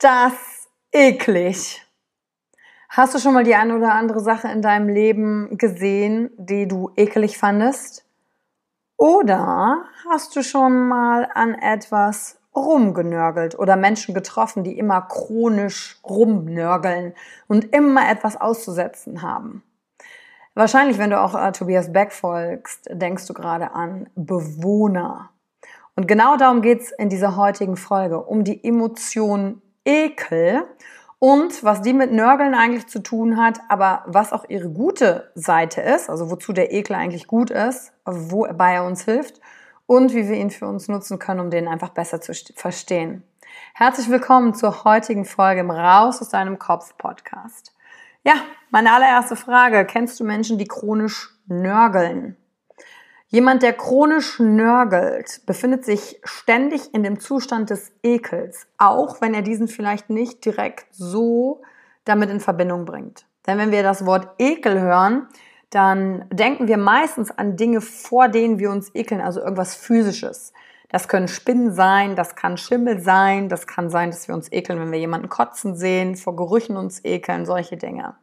das eklig. Hast du schon mal die eine oder andere Sache in deinem Leben gesehen, die du ekelig fandest? Oder hast du schon mal an etwas rumgenörgelt oder Menschen getroffen, die immer chronisch rumnörgeln und immer etwas auszusetzen haben? Wahrscheinlich, wenn du auch äh, Tobias Beck folgst, denkst du gerade an Bewohner. Und genau darum geht's in dieser heutigen Folge, um die Emotion Ekel und was die mit Nörgeln eigentlich zu tun hat, aber was auch ihre gute Seite ist, also wozu der Ekel eigentlich gut ist, wobei er uns hilft und wie wir ihn für uns nutzen können, um den einfach besser zu verstehen. Herzlich willkommen zur heutigen Folge im Raus aus deinem Kopf Podcast. Ja, meine allererste Frage. Kennst du Menschen, die chronisch nörgeln? Jemand, der chronisch nörgelt, befindet sich ständig in dem Zustand des Ekels, auch wenn er diesen vielleicht nicht direkt so damit in Verbindung bringt. Denn wenn wir das Wort Ekel hören, dann denken wir meistens an Dinge, vor denen wir uns ekeln, also irgendwas Physisches. Das können Spinnen sein, das kann Schimmel sein, das kann sein, dass wir uns ekeln, wenn wir jemanden kotzen sehen, vor Gerüchen uns ekeln, solche Dinge.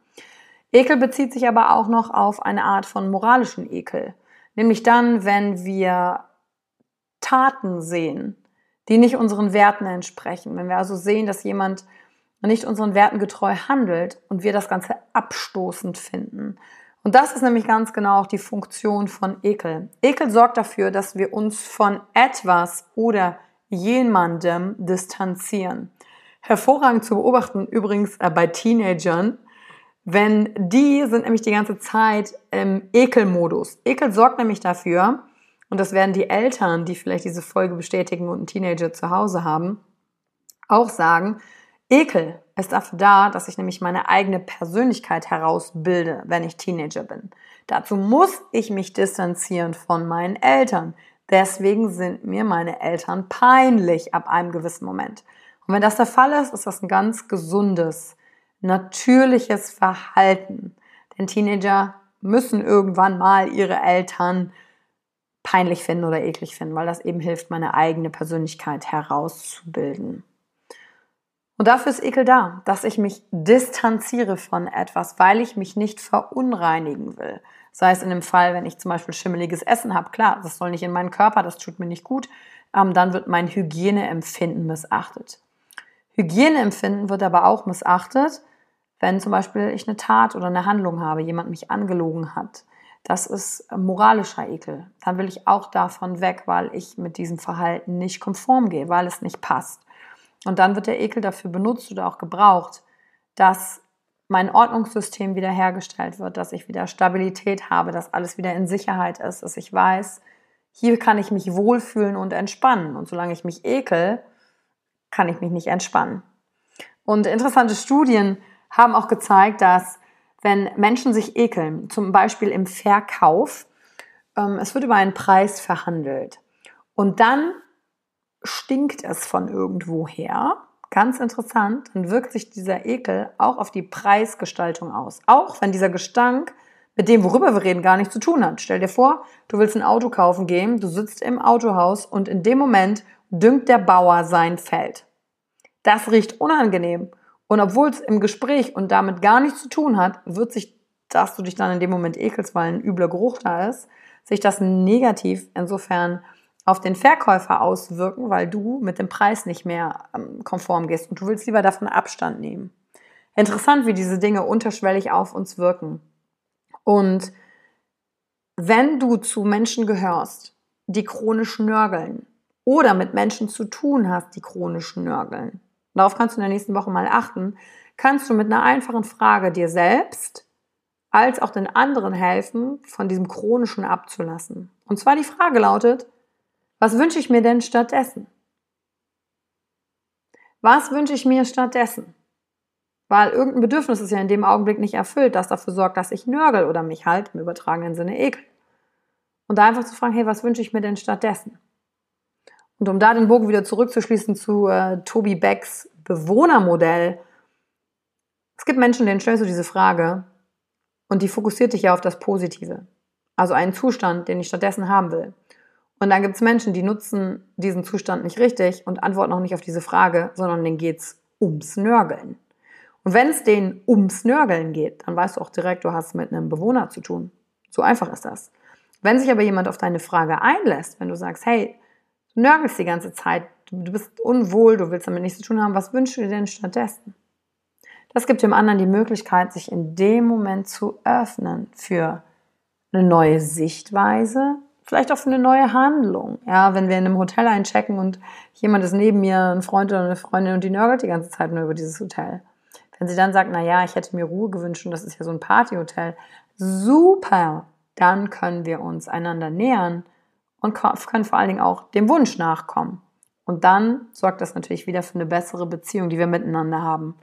Ekel bezieht sich aber auch noch auf eine Art von moralischen Ekel. Nämlich dann, wenn wir Taten sehen, die nicht unseren Werten entsprechen. Wenn wir also sehen, dass jemand nicht unseren Werten getreu handelt und wir das Ganze abstoßend finden. Und das ist nämlich ganz genau auch die Funktion von Ekel. Ekel sorgt dafür, dass wir uns von etwas oder jemandem distanzieren. Hervorragend zu beobachten übrigens äh, bei Teenagern, wenn die sind nämlich die ganze Zeit im Ekelmodus. Ekel sorgt nämlich dafür, und das werden die Eltern, die vielleicht diese Folge bestätigen und einen Teenager zu Hause haben, auch sagen, Ekel ist dafür da, dass ich nämlich meine eigene Persönlichkeit herausbilde, wenn ich Teenager bin. Dazu muss ich mich distanzieren von meinen Eltern. Deswegen sind mir meine Eltern peinlich ab einem gewissen Moment. Und wenn das der Fall ist, ist das ein ganz gesundes natürliches Verhalten. Denn Teenager müssen irgendwann mal ihre Eltern peinlich finden oder eklig finden, weil das eben hilft, meine eigene Persönlichkeit herauszubilden. Und dafür ist Ekel da, dass ich mich distanziere von etwas, weil ich mich nicht verunreinigen will, Sei es in dem Fall, wenn ich zum Beispiel schimmeliges Essen habe, klar, das soll nicht in meinen Körper, das tut mir nicht gut, ähm, dann wird mein Hygieneempfinden missachtet. Hygieneempfinden wird aber auch missachtet, wenn zum Beispiel ich eine Tat oder eine Handlung habe, jemand mich angelogen hat. Das ist moralischer Ekel. Dann will ich auch davon weg, weil ich mit diesem Verhalten nicht konform gehe, weil es nicht passt. Und dann wird der Ekel dafür benutzt oder auch gebraucht, dass mein Ordnungssystem wiederhergestellt wird, dass ich wieder Stabilität habe, dass alles wieder in Sicherheit ist, dass ich weiß, hier kann ich mich wohlfühlen und entspannen. Und solange ich mich ekel, kann ich mich nicht entspannen. Und interessante Studien haben auch gezeigt, dass wenn Menschen sich ekeln, zum Beispiel im Verkauf, ähm, es wird über einen Preis verhandelt. Und dann stinkt es von irgendwoher Ganz interessant, dann wirkt sich dieser Ekel auch auf die Preisgestaltung aus. Auch wenn dieser Gestank mit dem, worüber wir reden, gar nichts zu tun hat. Stell dir vor, du willst ein Auto kaufen gehen, du sitzt im Autohaus und in dem Moment düngt der Bauer sein Feld. Das riecht unangenehm. Und obwohl es im Gespräch und damit gar nichts zu tun hat, wird sich, dass du dich dann in dem Moment ekelst, weil ein übler Geruch da ist, sich das negativ insofern auf den Verkäufer auswirken, weil du mit dem Preis nicht mehr ähm, konform gehst und du willst lieber davon Abstand nehmen. Interessant, wie diese Dinge unterschwellig auf uns wirken. Und wenn du zu Menschen gehörst, die chronisch nörgeln oder mit Menschen zu tun hast, die chronisch nörgeln, darauf kannst du in der nächsten Woche mal achten, kannst du mit einer einfachen Frage dir selbst als auch den anderen helfen, von diesem chronischen abzulassen. Und zwar die Frage lautet, was wünsche ich mir denn stattdessen? Was wünsche ich mir stattdessen? Weil irgendein Bedürfnis ist ja in dem Augenblick nicht erfüllt, das dafür sorgt, dass ich nörgel oder mich halt im übertragenen Sinne ekel. Und da einfach zu fragen, hey, was wünsche ich mir denn stattdessen? Und um da den Bogen wieder zurückzuschließen zu äh, Toby Becks Bewohnermodell. Es gibt Menschen, denen stellst du diese Frage und die fokussiert dich ja auf das Positive. Also einen Zustand, den ich stattdessen haben will. Und dann gibt es Menschen, die nutzen diesen Zustand nicht richtig und antworten auch nicht auf diese Frage, sondern denen geht's ums Nörgeln. Und wenn es denen ums Nörgeln geht, dann weißt du auch direkt, du hast mit einem Bewohner zu tun. So einfach ist das. Wenn sich aber jemand auf deine Frage einlässt, wenn du sagst, hey, nörgelst die ganze Zeit, du bist unwohl, du willst damit nichts zu tun haben, was wünschst du dir denn stattdessen? Das gibt dem anderen die Möglichkeit, sich in dem Moment zu öffnen für eine neue Sichtweise, vielleicht auch für eine neue Handlung. Ja, wenn wir in einem Hotel einchecken und jemand ist neben mir, ein Freund oder eine Freundin und die nörgelt die ganze Zeit nur über dieses Hotel. Wenn sie dann sagt, na ja, ich hätte mir Ruhe gewünscht und das ist ja so ein Partyhotel, super, dann können wir uns einander nähern und können vor allen Dingen auch dem Wunsch nachkommen. Und dann sorgt das natürlich wieder für eine bessere Beziehung, die wir miteinander haben.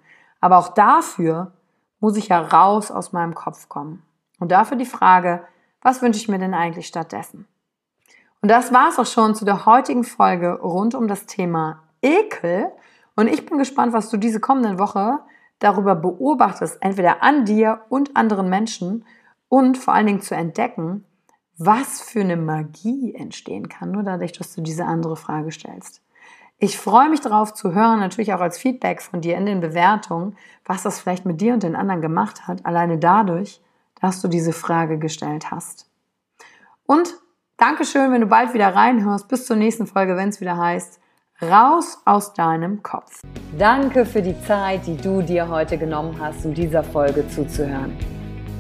Aber auch dafür muss ich ja raus aus meinem Kopf kommen. Und dafür die Frage, was wünsche ich mir denn eigentlich stattdessen? Und das war es auch schon zu der heutigen Folge rund um das Thema Ekel. Und ich bin gespannt, was du diese kommende Woche darüber beobachtest, entweder an dir und anderen Menschen und vor allen Dingen zu entdecken, was für eine Magie entstehen kann, nur dadurch, dass du diese andere Frage stellst. Ich freue mich darauf zu hören, natürlich auch als Feedback von dir in den Bewertungen, was das vielleicht mit dir und den anderen gemacht hat, alleine dadurch, dass du diese Frage gestellt hast. Und Dankeschön, wenn du bald wieder reinhörst. Bis zur nächsten Folge, wenn es wieder heißt, raus aus deinem Kopf. Danke für die Zeit, die du dir heute genommen hast, um dieser Folge zuzuhören.